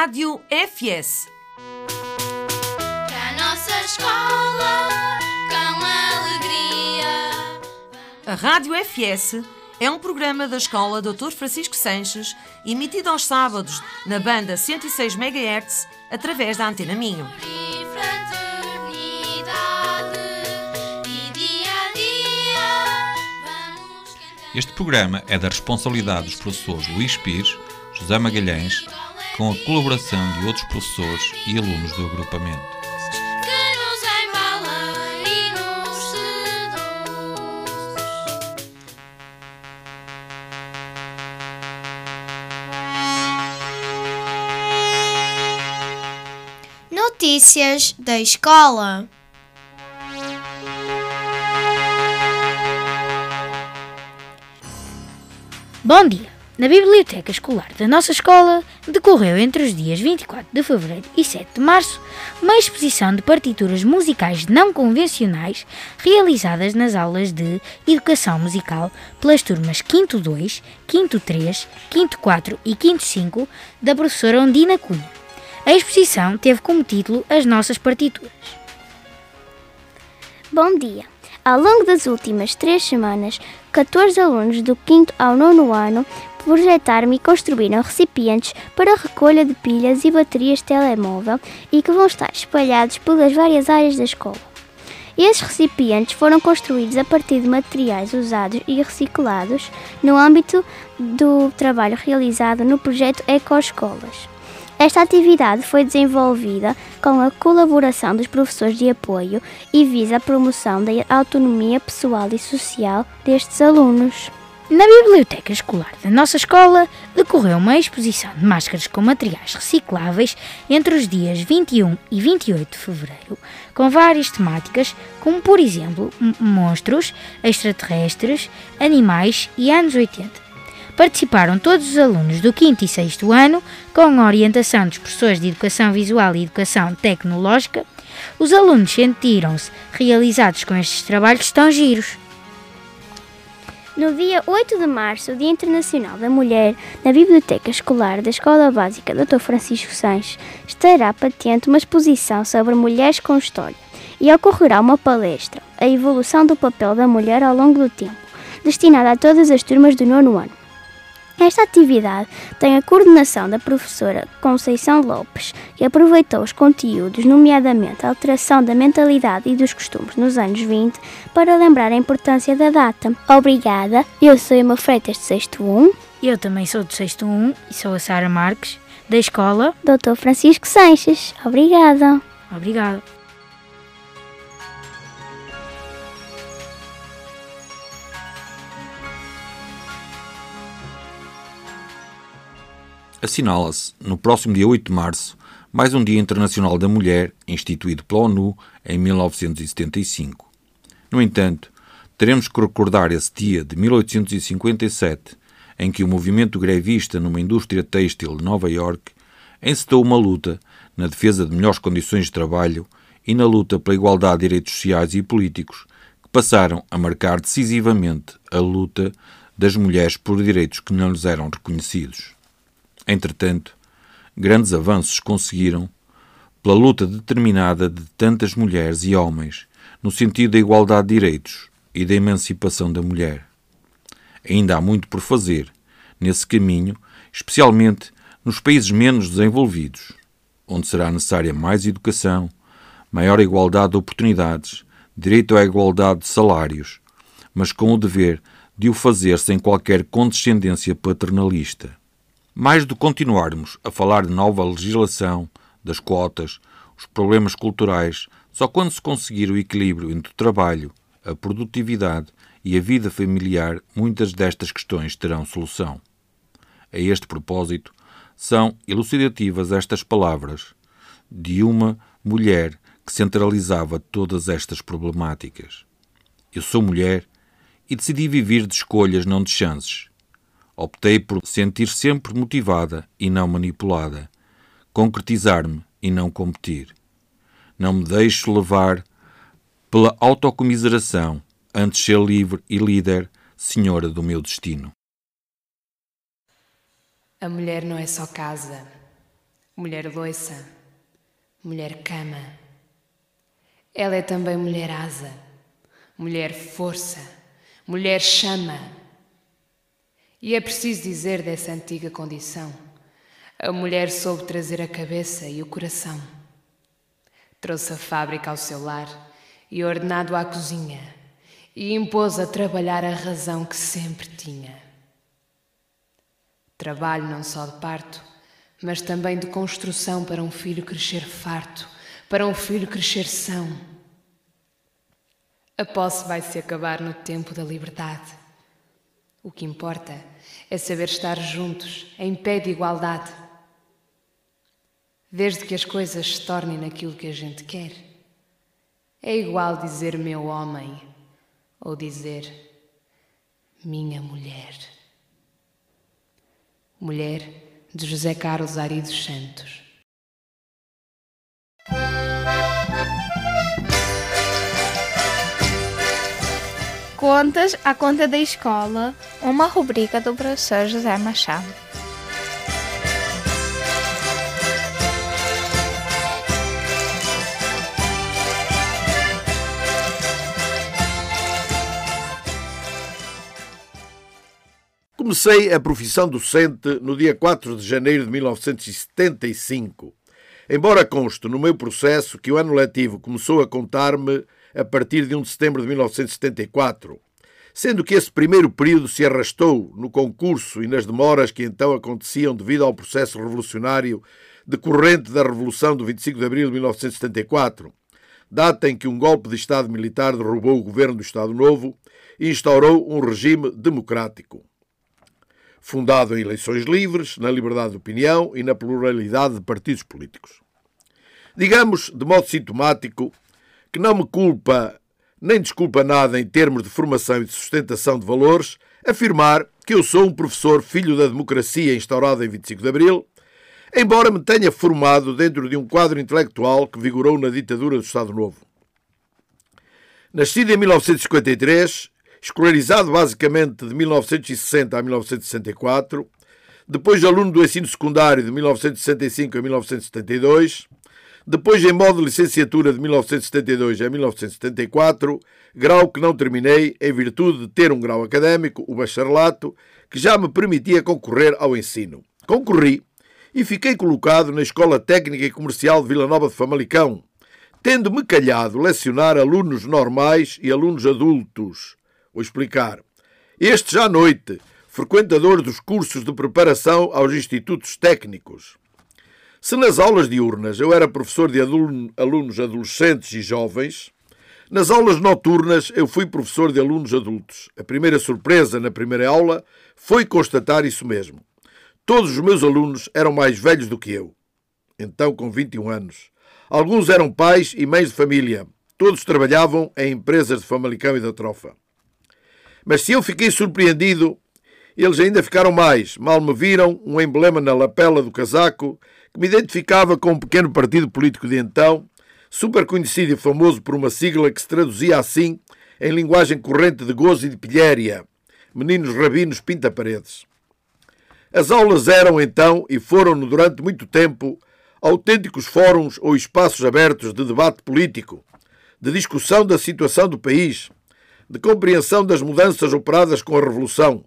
Rádio FS. Para a nossa escola, com alegria. A Rádio FS é um programa da Escola Dr. Francisco Sanches, emitido aos sábados na banda 106 MHz, através da Antena Minho. Este programa é da responsabilidade dos professores Luís Pires, José Magalhães, com a colaboração de outros professores e alunos do agrupamento. que nos embala e nos seduz. Notícias da escola. Bom dia! Na biblioteca escolar da nossa escola decorreu entre os dias 24 de fevereiro e 7 de março uma exposição de partituras musicais não convencionais realizadas nas aulas de Educação Musical pelas turmas 5 2, 5 3, 5 4 e 5 5 da professora Ondina Cunha. A exposição teve como título As Nossas Partituras. Bom dia! Ao longo das últimas três semanas, 14 alunos do 5 ao 9 ano projetaram e construíram recipientes para recolha de pilhas e baterias de telemóvel e que vão estar espalhados pelas várias áreas da escola. Esses recipientes foram construídos a partir de materiais usados e reciclados no âmbito do trabalho realizado no projeto Ecoescolas. Esta atividade foi desenvolvida com a colaboração dos professores de apoio e visa a promoção da autonomia pessoal e social destes alunos. Na biblioteca escolar da nossa escola decorreu uma exposição de máscaras com materiais recicláveis entre os dias 21 e 28 de fevereiro, com várias temáticas, como por exemplo monstros, extraterrestres, animais e anos 80. Participaram todos os alunos do 5 e 6 ano, com a orientação dos professores de Educação Visual e Educação Tecnológica. Os alunos sentiram-se realizados com estes trabalhos tão giros. No dia 8 de março, Dia Internacional da Mulher, na Biblioteca Escolar da Escola Básica Dr. Francisco Sanches, estará patente uma exposição sobre mulheres com história e ocorrerá uma palestra, A Evolução do Papel da Mulher ao longo do Tempo, destinada a todas as turmas do nono ano. Esta atividade tem a coordenação da professora Conceição Lopes, que aproveitou os conteúdos, nomeadamente a alteração da mentalidade e dos costumes nos anos 20, para lembrar a importância da data. Obrigada, eu sou Emma Freitas de 6º 1, Eu também sou do 6 1 e sou a Sara Marques, da escola. Dr. Francisco Sanches. Obrigada. Obrigada. Assinala-se, no próximo dia 8 de março, mais um Dia Internacional da Mulher, instituído pela ONU em 1975. No entanto, teremos que recordar esse dia de 1857, em que o movimento grevista numa indústria têxtil de Nova York encetou uma luta na defesa de melhores condições de trabalho e na luta pela igualdade de direitos sociais e políticos, que passaram a marcar decisivamente a luta das mulheres por direitos que não lhes eram reconhecidos. Entretanto, grandes avanços conseguiram pela luta determinada de tantas mulheres e homens no sentido da igualdade de direitos e da emancipação da mulher. Ainda há muito por fazer nesse caminho, especialmente nos países menos desenvolvidos, onde será necessária mais educação, maior igualdade de oportunidades, direito à igualdade de salários, mas com o dever de o fazer sem qualquer condescendência paternalista. Mais do que continuarmos a falar de nova legislação, das cotas, os problemas culturais, só quando se conseguir o equilíbrio entre o trabalho, a produtividade e a vida familiar, muitas destas questões terão solução. A este propósito, são elucidativas estas palavras de uma mulher que centralizava todas estas problemáticas. Eu sou mulher e decidi viver de escolhas, não de chances. Optei por sentir sempre motivada e não manipulada, concretizar-me e não competir. Não me deixo levar pela autocomiseração, antes ser livre e líder, senhora do meu destino. A mulher não é só casa. mulher loiça, mulher cama. Ela é também mulher asa, mulher força, mulher chama. E é preciso dizer dessa antiga condição: a mulher soube trazer a cabeça e o coração. Trouxe a fábrica ao seu lar e ordenado à cozinha, e impôs a trabalhar a razão que sempre tinha. Trabalho não só de parto, mas também de construção para um filho crescer farto, para um filho crescer são. A posse vai se acabar no tempo da liberdade. O que importa é saber estar juntos, em pé de igualdade. Desde que as coisas se tornem naquilo que a gente quer. É igual dizer meu homem ou dizer minha mulher. Mulher de José Carlos Ari dos Santos. Contas à conta da escola, uma rubrica do professor José Machado. Comecei a profissão docente no dia 4 de janeiro de 1975. Embora conste no meu processo que o ano letivo começou a contar-me a partir de 1 de setembro de 1974, sendo que esse primeiro período se arrastou no concurso e nas demoras que então aconteciam devido ao processo revolucionário decorrente da Revolução do 25 de abril de 1974, data em que um golpe de Estado militar derrubou o governo do Estado Novo e instaurou um regime democrático fundado em eleições livres, na liberdade de opinião e na pluralidade de partidos políticos. Digamos, de modo sintomático, que não me culpa nem desculpa nada em termos de formação e de sustentação de valores afirmar que eu sou um professor filho da democracia instaurada em 25 de Abril, embora me tenha formado dentro de um quadro intelectual que vigorou na ditadura do Estado Novo. Nascido em 1953, escolarizado basicamente de 1960 a 1964, depois aluno do ensino secundário de 1965 a 1972, depois em modo de licenciatura de 1972 a 1974, grau que não terminei em virtude de ter um grau académico, o bacharelato, que já me permitia concorrer ao ensino. Concorri e fiquei colocado na Escola Técnica e Comercial de Vila Nova de Famalicão, tendo-me calhado lecionar alunos normais e alunos adultos, Vou explicar. Este já à noite, frequentador dos cursos de preparação aos institutos técnicos. Se nas aulas diurnas eu era professor de alunos adolescentes e jovens, nas aulas noturnas eu fui professor de alunos adultos. A primeira surpresa na primeira aula foi constatar isso mesmo. Todos os meus alunos eram mais velhos do que eu. Então, com 21 anos. Alguns eram pais e mães de família. Todos trabalhavam em empresas de Famalicão e da Trofa. Mas se eu fiquei surpreendido, eles ainda ficaram mais. Mal me viram um emblema na lapela do casaco que me identificava com um pequeno partido político de então, super conhecido e famoso por uma sigla que se traduzia assim em linguagem corrente de gozo e de pilhéria. Meninos rabinos pinta-paredes. As aulas eram então e foram durante muito tempo autênticos fóruns ou espaços abertos de debate político, de discussão da situação do país, de compreensão das mudanças operadas com a Revolução.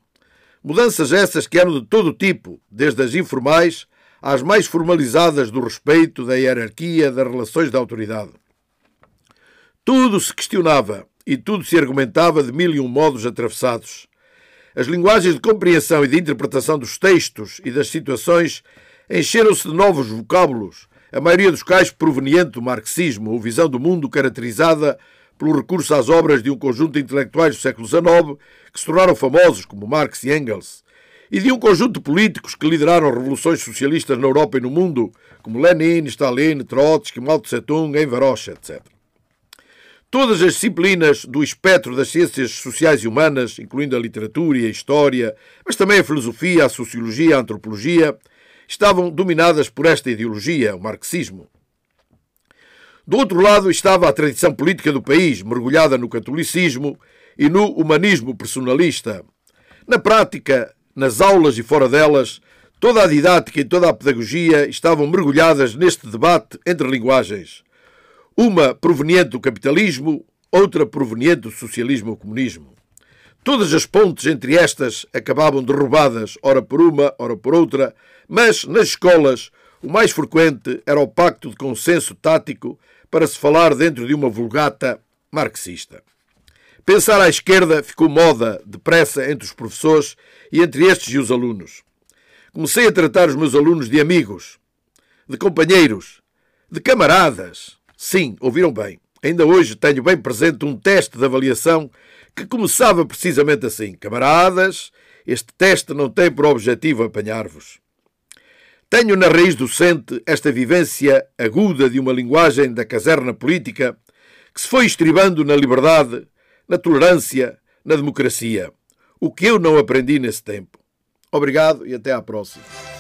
Mudanças essas que eram de todo tipo, desde as informais às mais formalizadas do respeito, da hierarquia, das relações de autoridade. Tudo se questionava e tudo se argumentava de mil e um modos atravessados. As linguagens de compreensão e de interpretação dos textos e das situações encheram-se de novos vocábulos, a maioria dos quais proveniente do marxismo, ou visão do mundo caracterizada pelo recurso às obras de um conjunto de intelectuais do século XIX que se tornaram famosos, como Marx e Engels, e de um conjunto de políticos que lideraram revoluções socialistas na Europa e no mundo, como Lenin, Stalin, Trotsky, Mao Tse-tung, Enver Hoxha, etc. Todas as disciplinas do espectro das ciências sociais e humanas, incluindo a literatura e a história, mas também a filosofia, a sociologia, a antropologia, estavam dominadas por esta ideologia, o marxismo. Do outro lado estava a tradição política do país, mergulhada no catolicismo e no humanismo personalista. Na prática, nas aulas e fora delas, Toda a didática e toda a pedagogia estavam mergulhadas neste debate entre linguagens, uma proveniente do capitalismo, outra proveniente do socialismo ou comunismo. Todas as pontes entre estas acabavam derrubadas, ora por uma, ora por outra, mas nas escolas o mais frequente era o pacto de consenso tático para se falar dentro de uma vulgata marxista. Pensar à esquerda ficou moda depressa entre os professores e entre estes e os alunos. Comecei a tratar os meus alunos de amigos, de companheiros, de camaradas. Sim, ouviram bem. Ainda hoje tenho bem presente um teste de avaliação que começava precisamente assim: Camaradas, este teste não tem por objetivo apanhar-vos. Tenho na raiz docente esta vivência aguda de uma linguagem da caserna política que se foi estribando na liberdade, na tolerância, na democracia. O que eu não aprendi nesse tempo. Obrigado e até à próxima.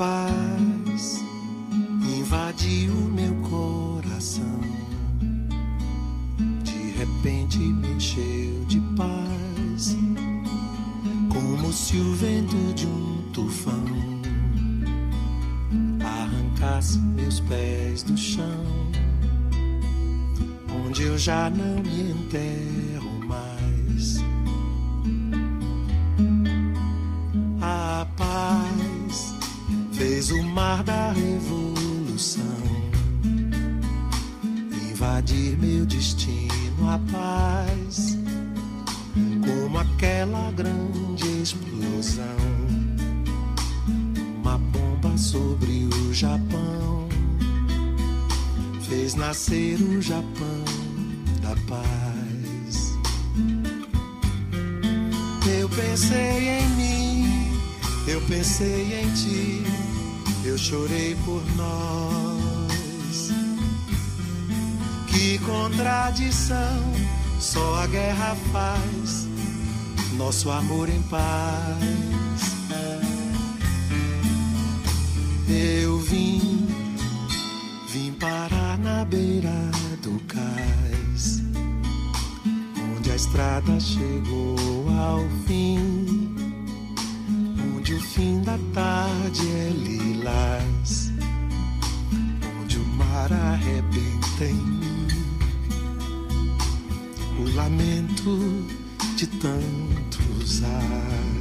A nosso amor em paz. Eu vim, vim parar na beira do cais, onde a estrada chegou ao fim, onde o fim da tarde é lilás, onde o mar arrebenta em de tantos ais.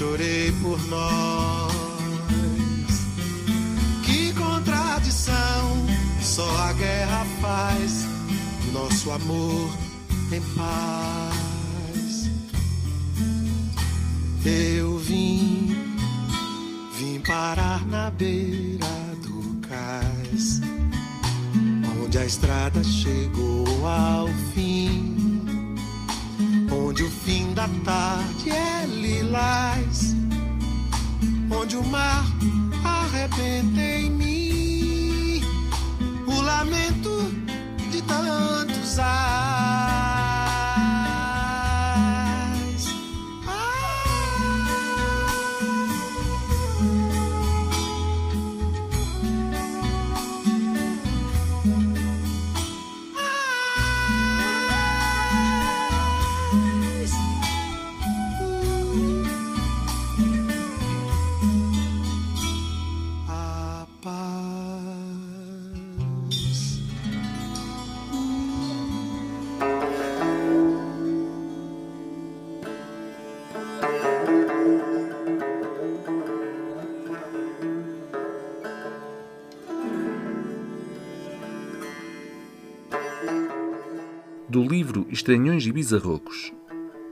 Chorei por nós. Que contradição, só a guerra faz nosso amor em paz. Eu vim, vim parar na beira do cais onde a estrada chegou ao fim, fim da tarde é lilás, onde o mar arrebenta em mim o lamento de tantos ais. Estranhões e Bizarrocos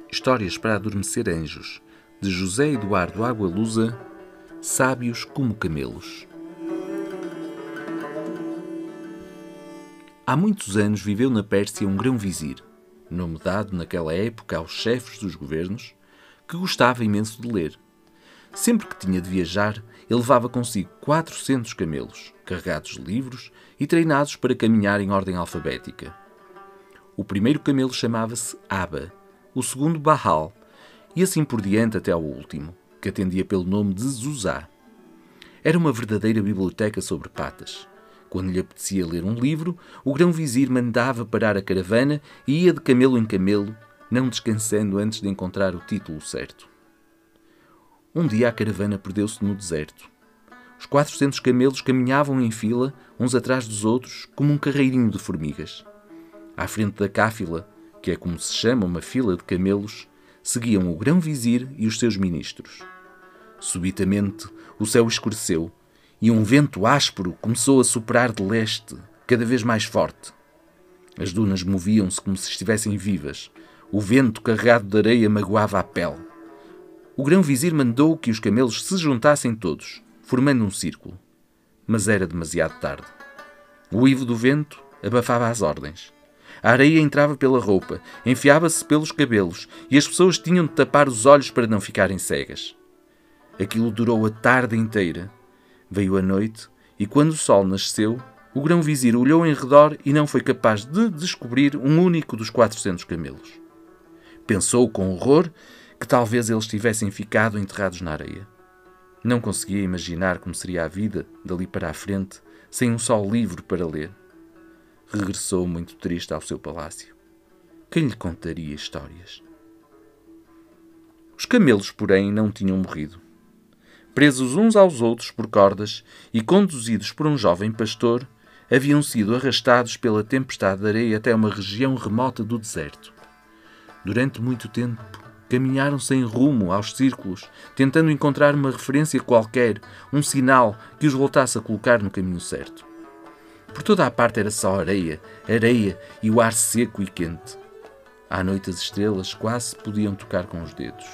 Histórias para Adormecer Anjos, de José Eduardo Agualusa, Sábios como Camelos. Há muitos anos viveu na Pérsia um grão-vizir, nome dado naquela época aos chefes dos governos, que gostava imenso de ler. Sempre que tinha de viajar, ele levava consigo 400 camelos, carregados de livros e treinados para caminhar em ordem alfabética. O primeiro camelo chamava-se Aba, o segundo Bahal, e assim por diante até ao último, que atendia pelo nome de Zuzá. Era uma verdadeira biblioteca sobre patas. Quando lhe apetecia ler um livro, o grão-vizir mandava parar a caravana e ia de camelo em camelo, não descansando antes de encontrar o título certo. Um dia a caravana perdeu-se no deserto. Os 400 camelos caminhavam em fila, uns atrás dos outros, como um carreirinho de formigas. À frente da cáfila, que é como se chama uma fila de camelos, seguiam o grão-vizir e os seus ministros. Subitamente, o céu escureceu e um vento áspero começou a soprar de leste, cada vez mais forte. As dunas moviam-se como se estivessem vivas. O vento carregado de areia magoava a pele. O grão-vizir mandou que os camelos se juntassem todos, formando um círculo. Mas era demasiado tarde. O uivo do vento abafava as ordens. A areia entrava pela roupa, enfiava-se pelos cabelos e as pessoas tinham de tapar os olhos para não ficarem cegas. Aquilo durou a tarde inteira. Veio a noite e, quando o sol nasceu, o grão-vizir olhou em redor e não foi capaz de descobrir um único dos 400 camelos. Pensou com horror que talvez eles tivessem ficado enterrados na areia. Não conseguia imaginar como seria a vida dali para a frente sem um só livro para ler. Regressou muito triste ao seu palácio. Quem lhe contaria histórias? Os camelos, porém, não tinham morrido. Presos uns aos outros por cordas e conduzidos por um jovem pastor, haviam sido arrastados pela tempestade de areia até uma região remota do deserto. Durante muito tempo, caminharam sem rumo aos círculos, tentando encontrar uma referência qualquer, um sinal que os voltasse a colocar no caminho certo. Por toda a parte era só areia, areia e o ar seco e quente. À noite as estrelas quase se podiam tocar com os dedos.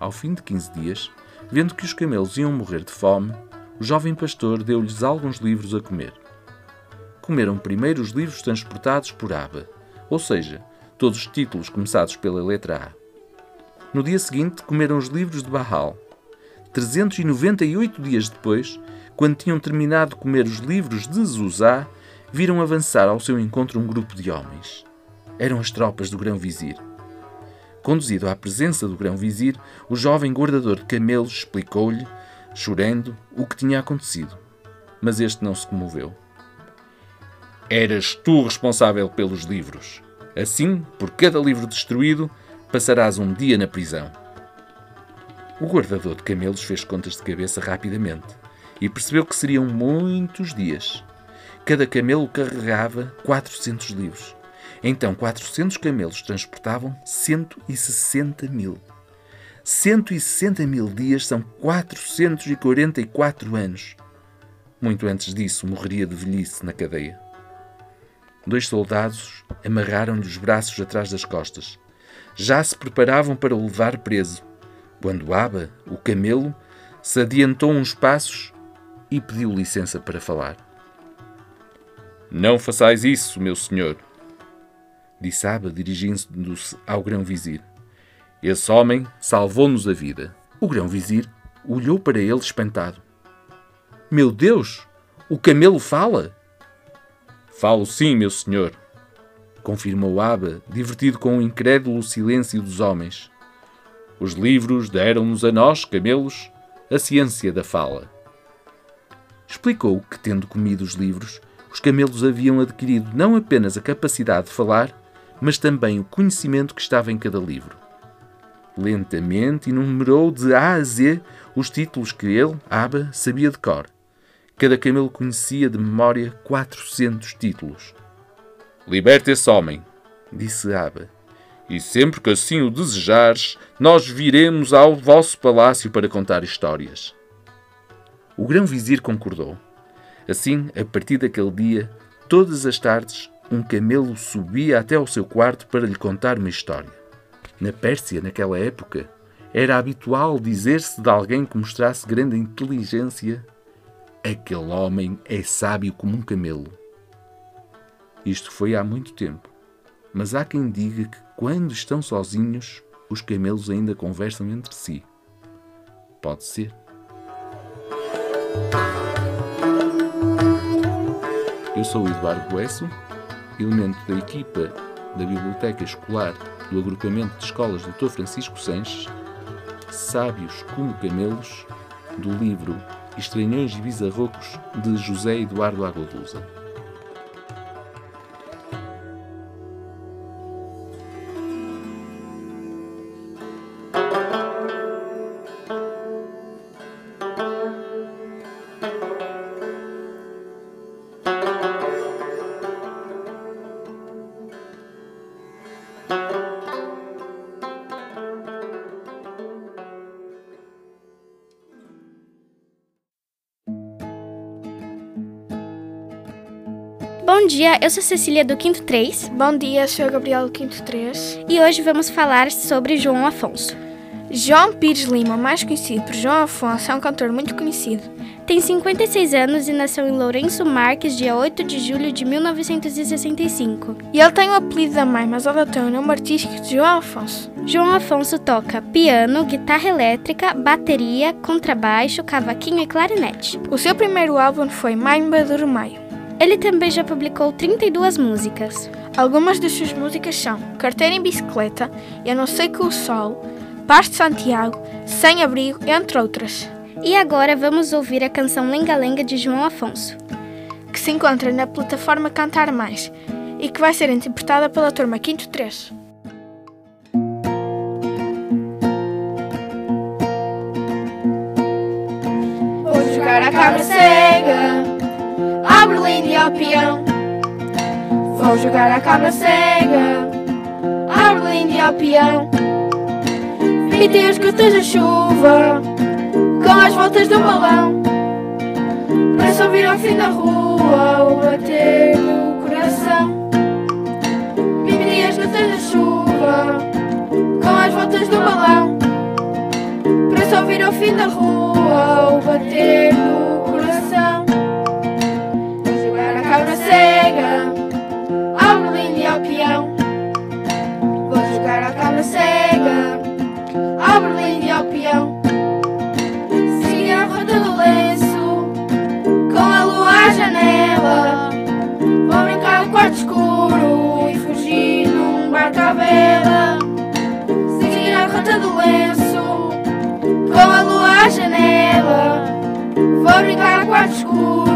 Ao fim de quinze dias, vendo que os camelos iam morrer de fome, o jovem pastor deu-lhes alguns livros a comer. Comeram primeiro os livros transportados por Aba, ou seja, todos os títulos começados pela letra A. No dia seguinte, comeram os livros de Bahal. 398 dias depois, quando tinham terminado de comer os livros de Zuzá, viram avançar ao seu encontro um grupo de homens. Eram as tropas do grão-vizir. Conduzido à presença do grão-vizir, o jovem guardador de camelos explicou-lhe, chorando, o que tinha acontecido. Mas este não se comoveu. Eras tu responsável pelos livros. Assim, por cada livro destruído, passarás um dia na prisão. O guardador de camelos fez contas de cabeça rapidamente e percebeu que seriam muitos dias. Cada camelo carregava 400 livros. Então, 400 camelos transportavam 160 mil. 160 mil dias são 444 anos. Muito antes disso, morreria de velhice na cadeia. Dois soldados amarraram-lhe os braços atrás das costas. Já se preparavam para o levar preso, quando Aba, o camelo, se adiantou uns passos e pediu licença para falar. Não façais isso, meu senhor, disse Aba, dirigindo-se ao grão-vizir. Esse homem salvou-nos a vida. O grão-vizir olhou para ele espantado. Meu Deus, o camelo fala? Falo sim, meu senhor, confirmou Aba, divertido com o incrédulo silêncio dos homens. Os livros deram-nos a nós, camelos, a ciência da fala. Explicou que, tendo comido os livros, os camelos haviam adquirido não apenas a capacidade de falar, mas também o conhecimento que estava em cada livro. Lentamente enumerou de A a Z os títulos que ele, Aba, sabia de cor. Cada camelo conhecia de memória 400 títulos. Liberte esse homem, disse Aba, e sempre que assim o desejares, nós viremos ao vosso palácio para contar histórias. O grão-vizir concordou. Assim, a partir daquele dia, todas as tardes, um camelo subia até ao seu quarto para lhe contar uma história. Na Pérsia, naquela época, era habitual dizer-se de alguém que mostrasse grande inteligência: aquele homem é sábio como um camelo. Isto foi há muito tempo, mas há quem diga que quando estão sozinhos, os camelos ainda conversam entre si. Pode ser. Eu sou o Eduardo Boesso, elemento da equipa da Biblioteca Escolar do Agrupamento de Escolas Dr. Francisco Sanches, Sábios como Camelos, do livro Estranhões e Bizarrocos de José Eduardo Agualusa. Dia, eu sou Cecília do Quinto 3. Bom dia, sou Gabriel do Quinto 3. E hoje vamos falar sobre João Afonso. João Pires Lima, mais conhecido por João Afonso, é um cantor muito conhecido. Tem 56 anos e nasceu em Lourenço Marques, dia 8 de julho de 1965. E ele tem o apelido da mãe, mas adotou o nome artístico de João Afonso. João Afonso toca piano, guitarra elétrica, bateria, contrabaixo, cavaquinho e clarinete. O seu primeiro álbum foi Maimba do Maio. Ele também já publicou 32 músicas. Algumas das suas músicas são Carteira em Bicicleta, Eu Não Sei Com o Sol, Paz de Santiago, Sem Abrigo, entre outras. E agora vamos ouvir a canção Lenga Lenga de João Afonso, que se encontra na plataforma Cantar Mais e que vai ser interpretada pela turma Quinto 3. Vou jogar a cabra cega a Berlim e ao peão. Vou jogar a cabra cega, a Berlim e ao peão. Ter os gotas da chuva, com as voltas do balão. Para só ouvir ao fim da rua o bater do coração. E as gotas da chuva, com as voltas do balão. Para só ouvir ao fim da rua o bater do coração cega ao Berlim e ao peão. Vou jogar a cabra cega ao Berlim e ao peão. Seguir a roda do lenço com a lua à janela. Vou brincar no quarto escuro e fugir num barco à vela. Seguir a rota do lenço com a lua à janela. Vou brincar no quarto escuro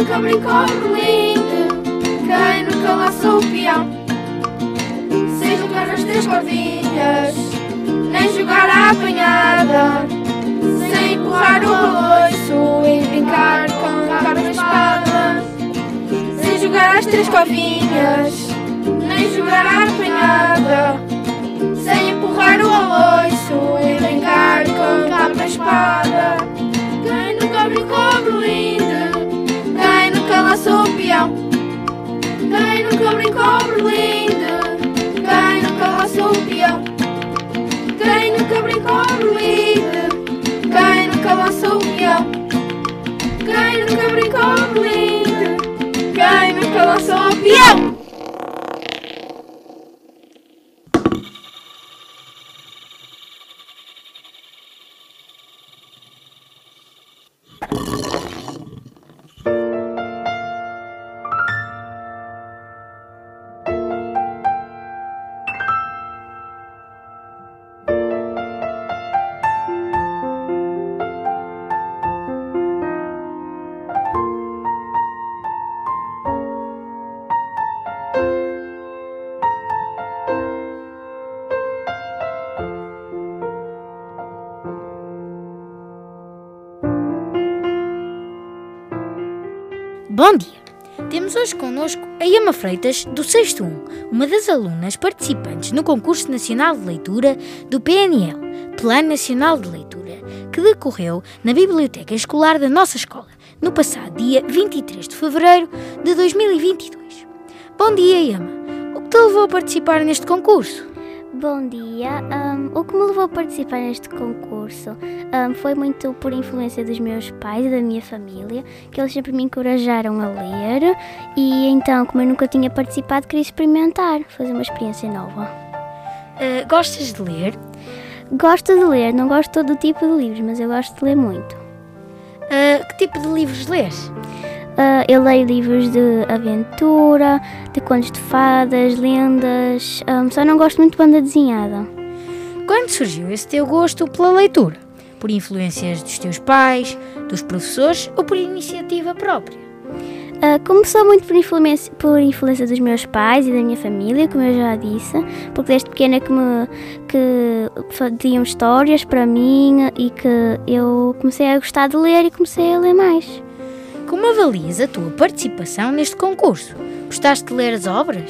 nunca brincou berlinda? Quem nunca lançou o peão? nunca brincou berlinde? Quem nunca laçou o peão? Sem jogar as três cordinhas, nem jogar a apanhada, sem empurrar o aloiço e brincar com a capa da espada. Sem jogar as três covinhas, nem jogar a apanhada, sem empurrar o aloiço e brincar com a capa da espada. Quem nunca brincou berlinde? Quem o peão? Quem nunca brincou berlinde? Quem nunca laçou o peão? Quem nunca brincou berlinde? Quem nunca laçou o peão? Quem nunca brincou berlinde? Quem nunca laçou o peão? Temos hoje connosco a Yama Freitas, do 6 1, uma das alunas participantes no Concurso Nacional de Leitura do PNL, Plano Nacional de Leitura, que decorreu na Biblioteca Escolar da nossa escola, no passado dia 23 de fevereiro de 2022. Bom dia, Yama! O que te levou a participar neste concurso? Bom dia. Um, o que me levou a participar neste concurso um, foi muito por influência dos meus pais e da minha família, que eles sempre me encorajaram a ler e então, como eu nunca tinha participado, queria experimentar, fazer uma experiência nova. Uh, gostas de ler? Gosto de ler, não gosto de todo tipo de livros, mas eu gosto de ler muito. Uh, que tipo de livros lês? Uh, eu leio livros de aventura, de contos de fadas, lendas, um, só não gosto muito de banda desenhada. Quando surgiu esse teu gosto pela leitura? Por influências dos teus pais, dos professores ou por iniciativa própria? Uh, começou muito por influência, por influência dos meus pais e da minha família, como eu já disse, porque desde pequena que me que faziam histórias para mim e que eu comecei a gostar de ler e comecei a ler mais. Como avalias a tua participação neste concurso? Gostaste de ler as obras?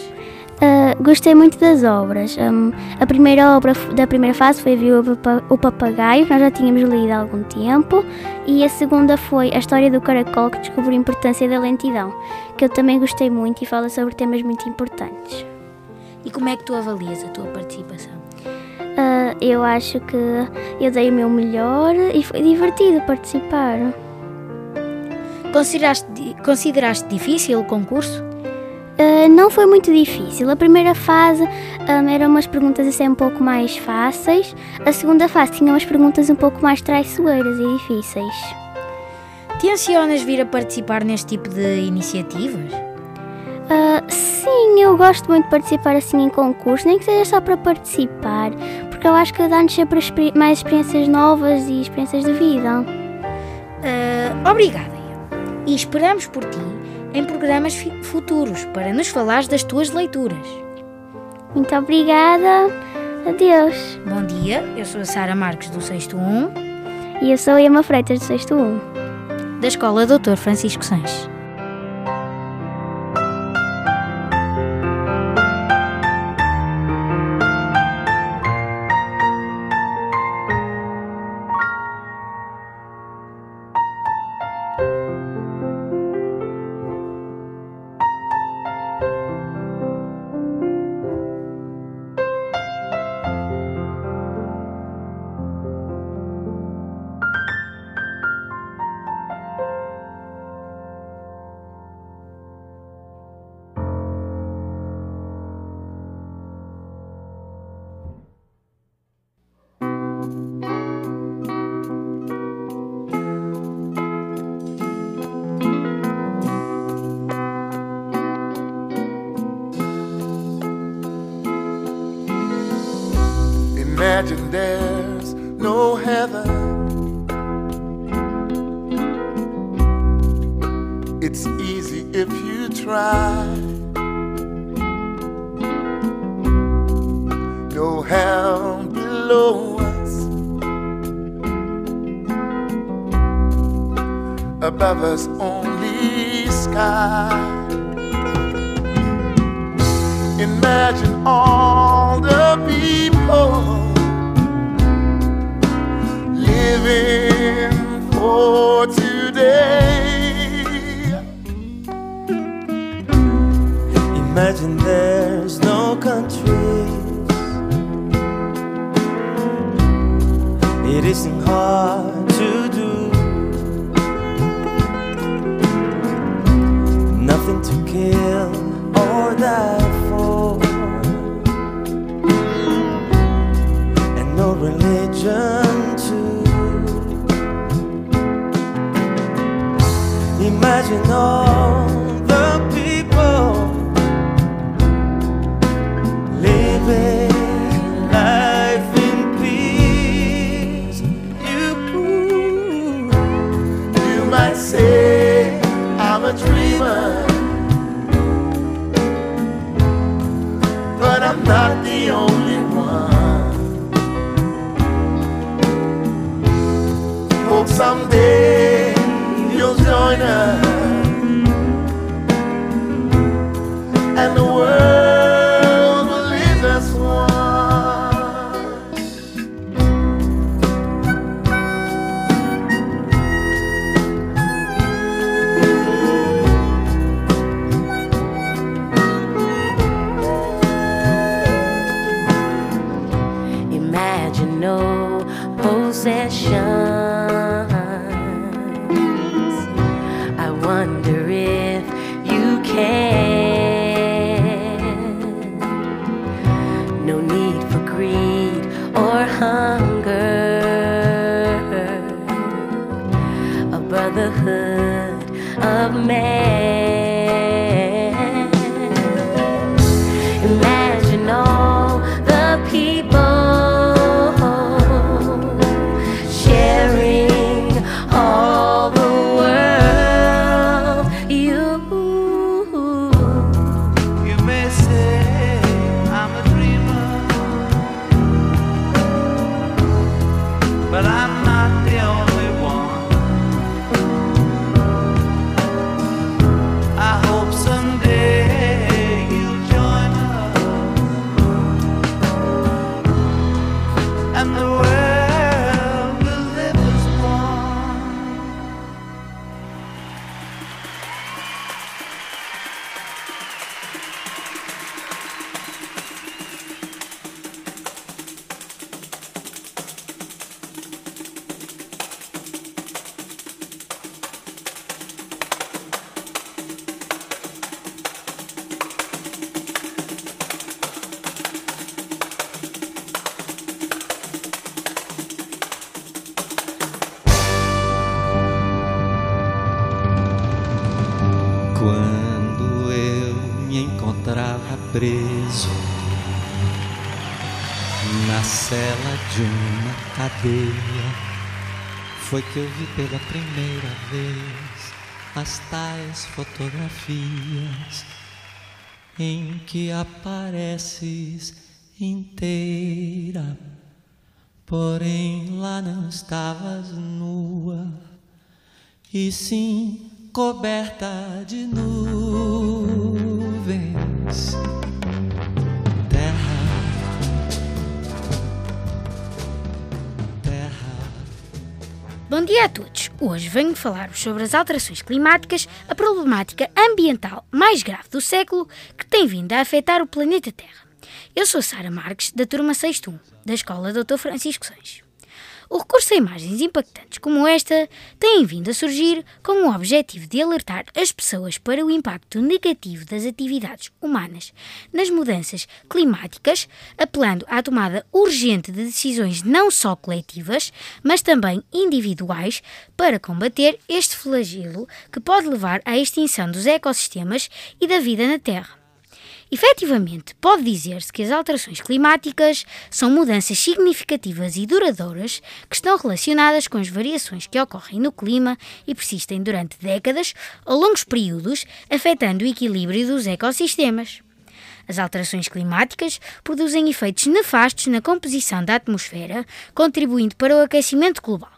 Uh, gostei muito das obras. Um, a primeira obra da primeira fase foi a O Papagaio, que nós já tínhamos lido há algum tempo, e a segunda foi a história do caracol, que descobriu a importância da lentidão, que eu também gostei muito e fala sobre temas muito importantes. E como é que tu avalias a tua participação? Uh, eu acho que eu dei o meu melhor e foi divertido participar. Consideraste, consideraste difícil o concurso? Uh, não foi muito difícil. A primeira fase um, eram umas perguntas assim um pouco mais fáceis. A segunda fase tinha umas perguntas um pouco mais traiçoeiras e difíceis. Tencionas vir a participar neste tipo de iniciativas? Uh, sim, eu gosto muito de participar assim em concursos, nem que seja só para participar, porque eu acho que dá-nos sempre mais experiências novas e experiências de vida. Uh, obrigada e esperamos por ti em programas futuros para nos falares das tuas leituras. Muito obrigada. Adeus. Bom dia, eu sou a Sara Marques do 6 1 e eu sou a Emma Freitas do 6 1 da Escola Doutor Francisco Sanches. Religion too. Imagine all yeah. As tais fotografias em que apareces inteira, porém lá não estavas nua, e sim coberta de nuvens. Bom dia a todos! Hoje venho falar-vos sobre as alterações climáticas, a problemática ambiental mais grave do século que tem vindo a afetar o planeta Terra. Eu sou Sara Marques, da turma 6.1, da Escola Dr. Francisco Sanches. O recurso a imagens impactantes como esta tem vindo a surgir com o objetivo de alertar as pessoas para o impacto negativo das atividades humanas nas mudanças climáticas, apelando à tomada urgente de decisões não só coletivas, mas também individuais para combater este flagelo que pode levar à extinção dos ecossistemas e da vida na Terra. Efetivamente, pode dizer-se que as alterações climáticas são mudanças significativas e duradouras que estão relacionadas com as variações que ocorrem no clima e persistem durante décadas ou longos períodos, afetando o equilíbrio dos ecossistemas. As alterações climáticas produzem efeitos nefastos na composição da atmosfera, contribuindo para o aquecimento global.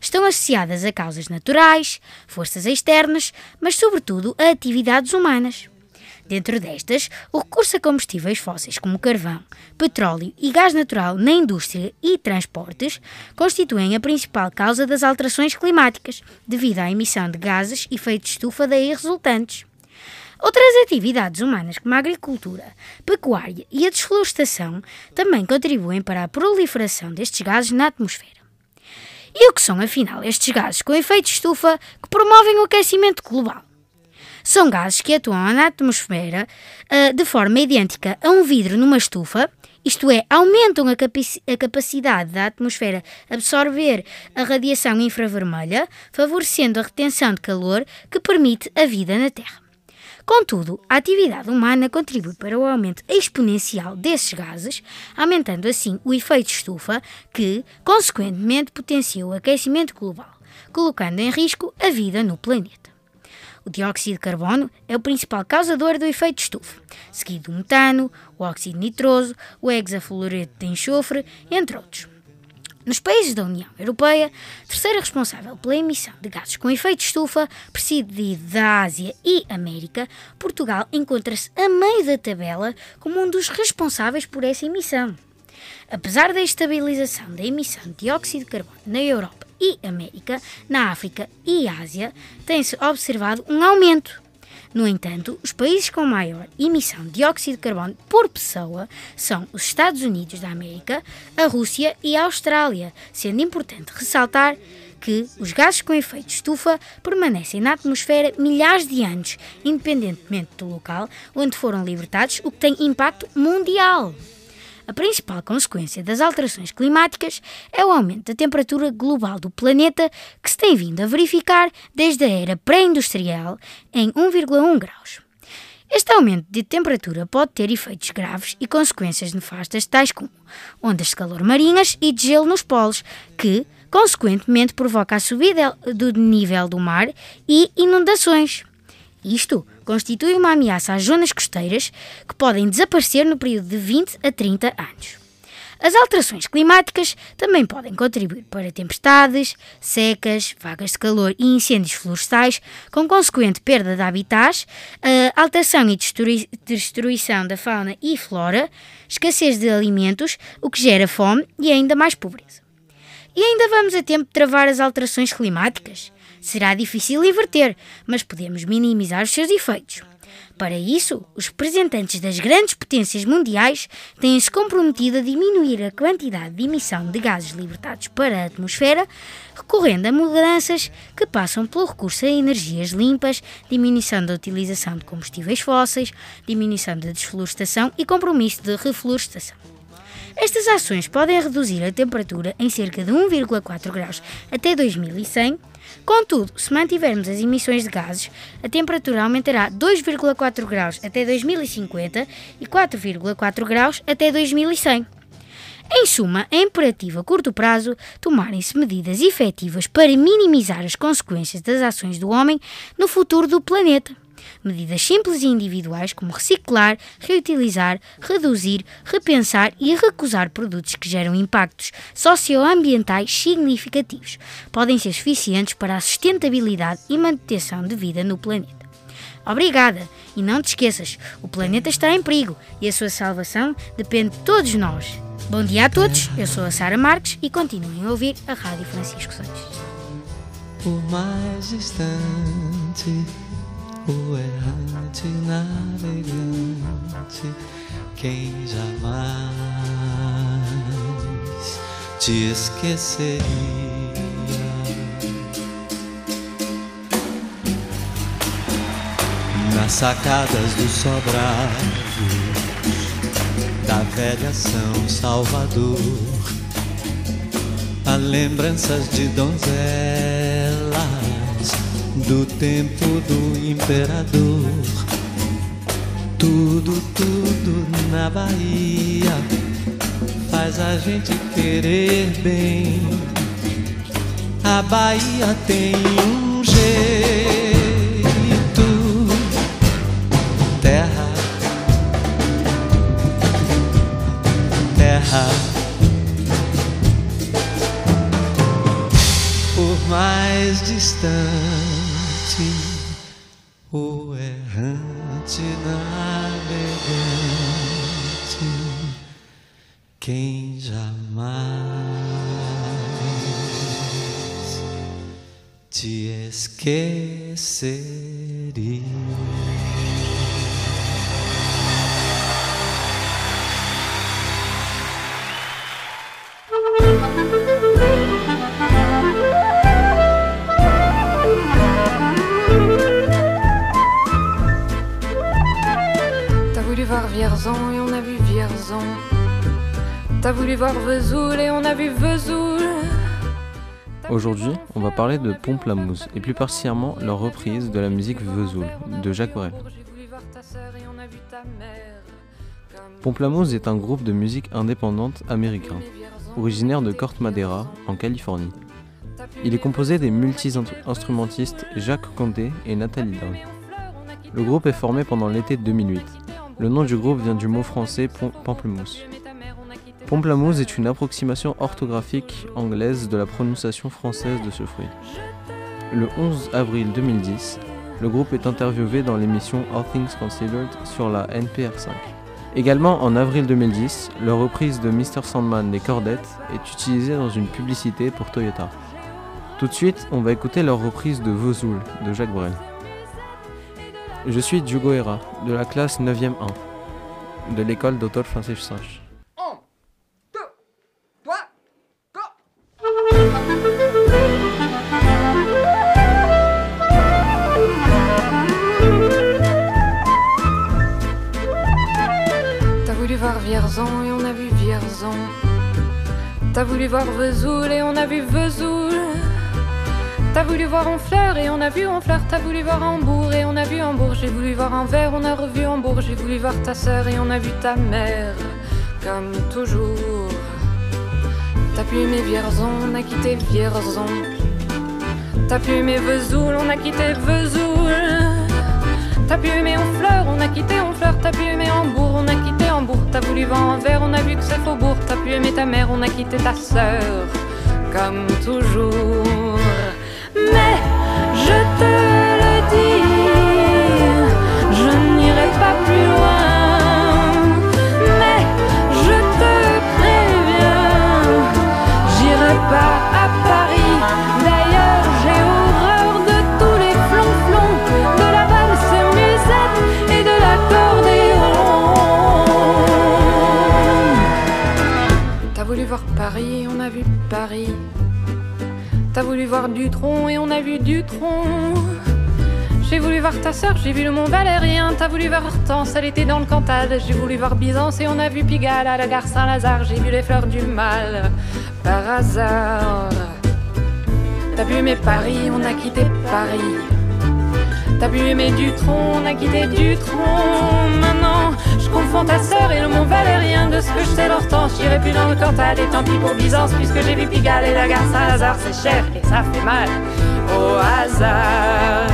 Estão associadas a causas naturais, forças externas, mas, sobretudo, a atividades humanas. Dentro destas, o recurso a combustíveis fósseis como carvão, petróleo e gás natural na indústria e transportes constituem a principal causa das alterações climáticas, devido à emissão de gases e efeito de estufa daí resultantes. Outras atividades humanas, como a agricultura, pecuária e a desflorestação, também contribuem para a proliferação destes gases na atmosfera. E o que são, afinal, estes gases com efeito de estufa que promovem o aquecimento global? São gases que atuam na atmosfera uh, de forma idêntica a um vidro numa estufa, isto é, aumentam a, a capacidade da atmosfera absorver a radiação infravermelha, favorecendo a retenção de calor que permite a vida na Terra. Contudo, a atividade humana contribui para o aumento exponencial desses gases, aumentando assim o efeito estufa, que, consequentemente, potencia o aquecimento global, colocando em risco a vida no planeta. O dióxido de carbono é o principal causador do efeito estufa, seguido do metano, o óxido nitroso, o hexafluoreto de enxofre, entre outros. Nos países da União Europeia, terceira responsável pela emissão de gases com efeito estufa, precedido da Ásia e América, Portugal encontra-se a meio da tabela como um dos responsáveis por essa emissão. Apesar da estabilização da emissão de dióxido de carbono na Europa e América, na África e Ásia, tem-se observado um aumento. No entanto, os países com maior emissão de dióxido de carbono por pessoa são os Estados Unidos da América, a Rússia e a Austrália, sendo importante ressaltar que os gases com efeito estufa permanecem na atmosfera milhares de anos, independentemente do local onde foram libertados, o que tem impacto mundial. A principal consequência das alterações climáticas é o aumento da temperatura global do planeta, que se tem vindo a verificar desde a era pré-industrial em 1,1 graus. Este aumento de temperatura pode ter efeitos graves e consequências nefastas, tais como ondas de calor marinhas e de gelo nos polos, que, consequentemente, provoca a subida do nível do mar e inundações. Isto constitui uma ameaça às zonas costeiras que podem desaparecer no período de 20 a 30 anos. As alterações climáticas também podem contribuir para tempestades, secas, vagas de calor e incêndios florestais, com consequente perda de habitats, alteração e destruição da fauna e flora, escassez de alimentos, o que gera fome e ainda mais pobreza. E ainda vamos a tempo de travar as alterações climáticas? Será difícil inverter, mas podemos minimizar os seus efeitos. Para isso, os representantes das grandes potências mundiais têm-se comprometido a diminuir a quantidade de emissão de gases libertados para a atmosfera, recorrendo a mudanças que passam pelo recurso a energias limpas, diminuição da utilização de combustíveis fósseis, diminuição da desflorestação e compromisso de reflorestação. Estas ações podem reduzir a temperatura em cerca de 1,4 graus até 2100 Contudo, se mantivermos as emissões de gases, a temperatura aumentará 2,4 graus até 2050 e 4,4 graus até 2100. Em suma, é imperativo a curto prazo tomarem-se medidas efetivas para minimizar as consequências das ações do homem no futuro do planeta. Medidas simples e individuais como reciclar, reutilizar, reduzir, repensar e recusar produtos que geram impactos socioambientais significativos podem ser suficientes para a sustentabilidade e manutenção de vida no planeta. Obrigada! E não te esqueças, o planeta está em perigo e a sua salvação depende de todos nós. Bom dia a todos, eu sou a Sara Marques e continuem a ouvir a Rádio Francisco Santos. Mais distante o errante navegante, quem jamais te esqueceria. Nas sacadas do sobrado da velha São Salvador, há lembranças de donzelas do tempo do imperador. Tudo, tudo na Bahia faz a gente querer bem. A Bahia tem um jeito, terra, terra. Por mais distante, esqueceria. T'as voulu voir Vierzon et on a vu Vierzon. T'as voulu voir Vesoul et on a vu Vesoul. Aujourd'hui, on va parler de Pomplamoose et plus particulièrement leur reprise de la musique Vesoul de Jacques Brel. Pomplamoose est un groupe de musique indépendante américain, originaire de Corte Madera, en Californie. Il est composé des multi-instrumentistes Jacques Condé et Nathalie Down. Le groupe est formé pendant l'été 2008. Le nom du groupe vient du mot français pamplemousse. Pomplamoose est une approximation orthographique anglaise de la prononciation française de ce fruit. Le 11 avril 2010, le groupe est interviewé dans l'émission All Things Considered sur la NPR5. Également en avril 2010, leur reprise de Mr. Sandman des Cordettes est utilisée dans une publicité pour Toyota. Tout de suite, on va écouter leur reprise de Vesoul de Jacques Brel. Je suis Diogo Hera, de la classe 9e 1, de l'école Dr. Francis Sanch. T'as voulu voir Vierzon et on a vu Vierzon. T'as voulu voir Vesoul et on a vu Vesoul. T'as voulu voir Honfleur et on a vu Honfleur. T'as voulu voir Hambourg et on a vu Hambourg. J'ai voulu voir Anvers, on a revu Hambourg. J'ai voulu voir ta sœur et on a vu ta mère. Comme toujours. T'as pu aimer Vierzon, on a quitté Vierzon. T'as pu aimer Vesoul, on a quitté Vesoul. T'as pu aimer Honfleur, on a quitté Honfleur. T'as pu aimer Hambourg, on a quitté Hambourg. T'as voulu voir Anvers, on a vu que c'est Faubourg. T'as pu aimer ta mère, on a quitté ta sœur. Comme toujours. Mais je te T'as voulu voir Dutron et on a vu Dutron. J'ai voulu voir ta sœur, j'ai vu le Mont Valérien. T'as voulu voir Hortense, elle était dans le Cantal. J'ai voulu voir Byzance et on a vu Pigalle à la gare Saint-Lazare. J'ai vu les fleurs du mal par hasard. T'as vu aimer Paris, on a quitté Paris. T'as vu aimer Dutron, on a quitté Dutron. Sœur et le Mont Valérien. De ce que je sais, l'Hortense, j'irai plus dans le Cantal. Et tant pis pour Byzance, puisque j'ai vu Pigalle et la gare Saint-Lazare. C'est cher et ça fait mal au hasard.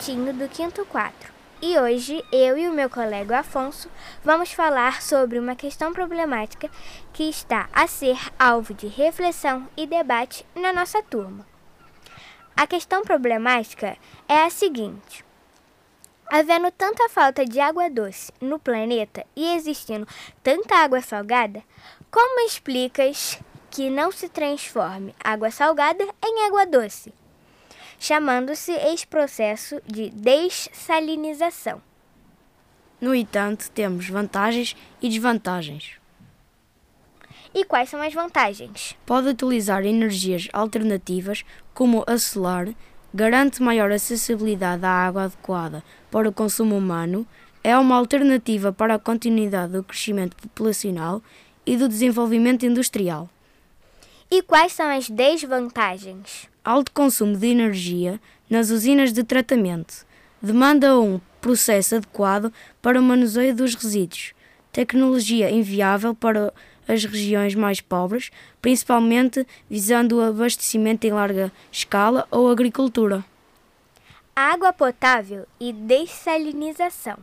Do Quinto 4 e hoje eu e o meu colega Afonso vamos falar sobre uma questão problemática que está a ser alvo de reflexão e debate na nossa turma. A questão problemática é a seguinte: Havendo tanta falta de água doce no planeta e existindo tanta água salgada, como explicas que não se transforme água salgada em água doce, chamando-se esse processo de dessalinização. No entanto, temos vantagens e desvantagens. E quais são as vantagens? Pode utilizar energias alternativas, como a solar, garante maior acessibilidade à água adequada para o consumo humano, é uma alternativa para a continuidade do crescimento populacional e do desenvolvimento industrial. E quais são as desvantagens? Alto consumo de energia nas usinas de tratamento. Demanda um processo adequado para o manuseio dos resíduos. Tecnologia inviável para as regiões mais pobres, principalmente visando o abastecimento em larga escala ou agricultura. Água potável e dessalinização.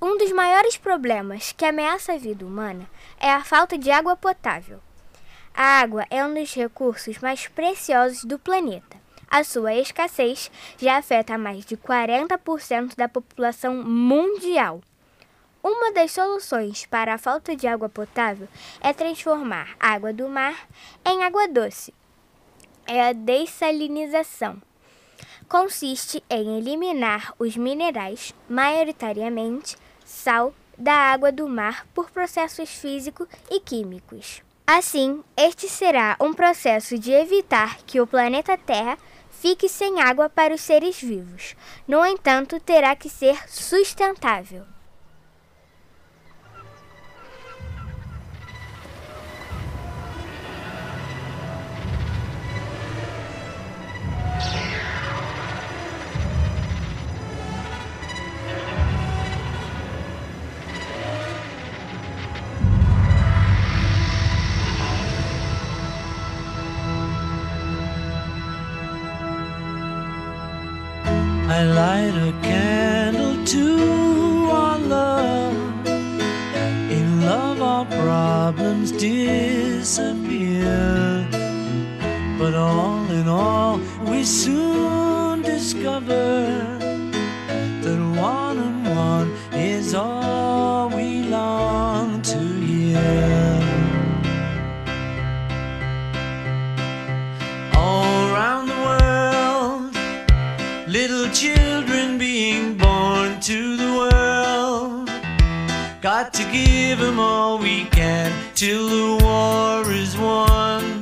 Um dos maiores problemas que ameaça a vida humana é a falta de água potável. A água é um dos recursos mais preciosos do planeta. A sua escassez já afeta mais de 40% da população mundial. Uma das soluções para a falta de água potável é transformar água do mar em água doce. É a dessalinização. Consiste em eliminar os minerais, maioritariamente sal, da água do mar por processos físicos e químicos. Assim, este será um processo de evitar que o planeta Terra fique sem água para os seres vivos. No entanto, terá que ser sustentável. Light a candle to our love. In love, our problems disappear. But all in all, we soon discover To give them all we can till the war is won.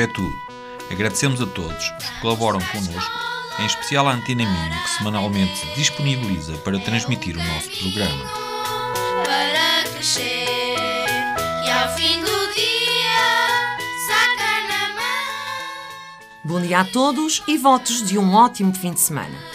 Hoje é tudo. Agradecemos a todos os que colaboram connosco, em especial a Antena Minho, que semanalmente se disponibiliza para transmitir o nosso programa. para crescer e ao fim do dia saca na mão. Bom dia a todos e votos de um ótimo fim de semana.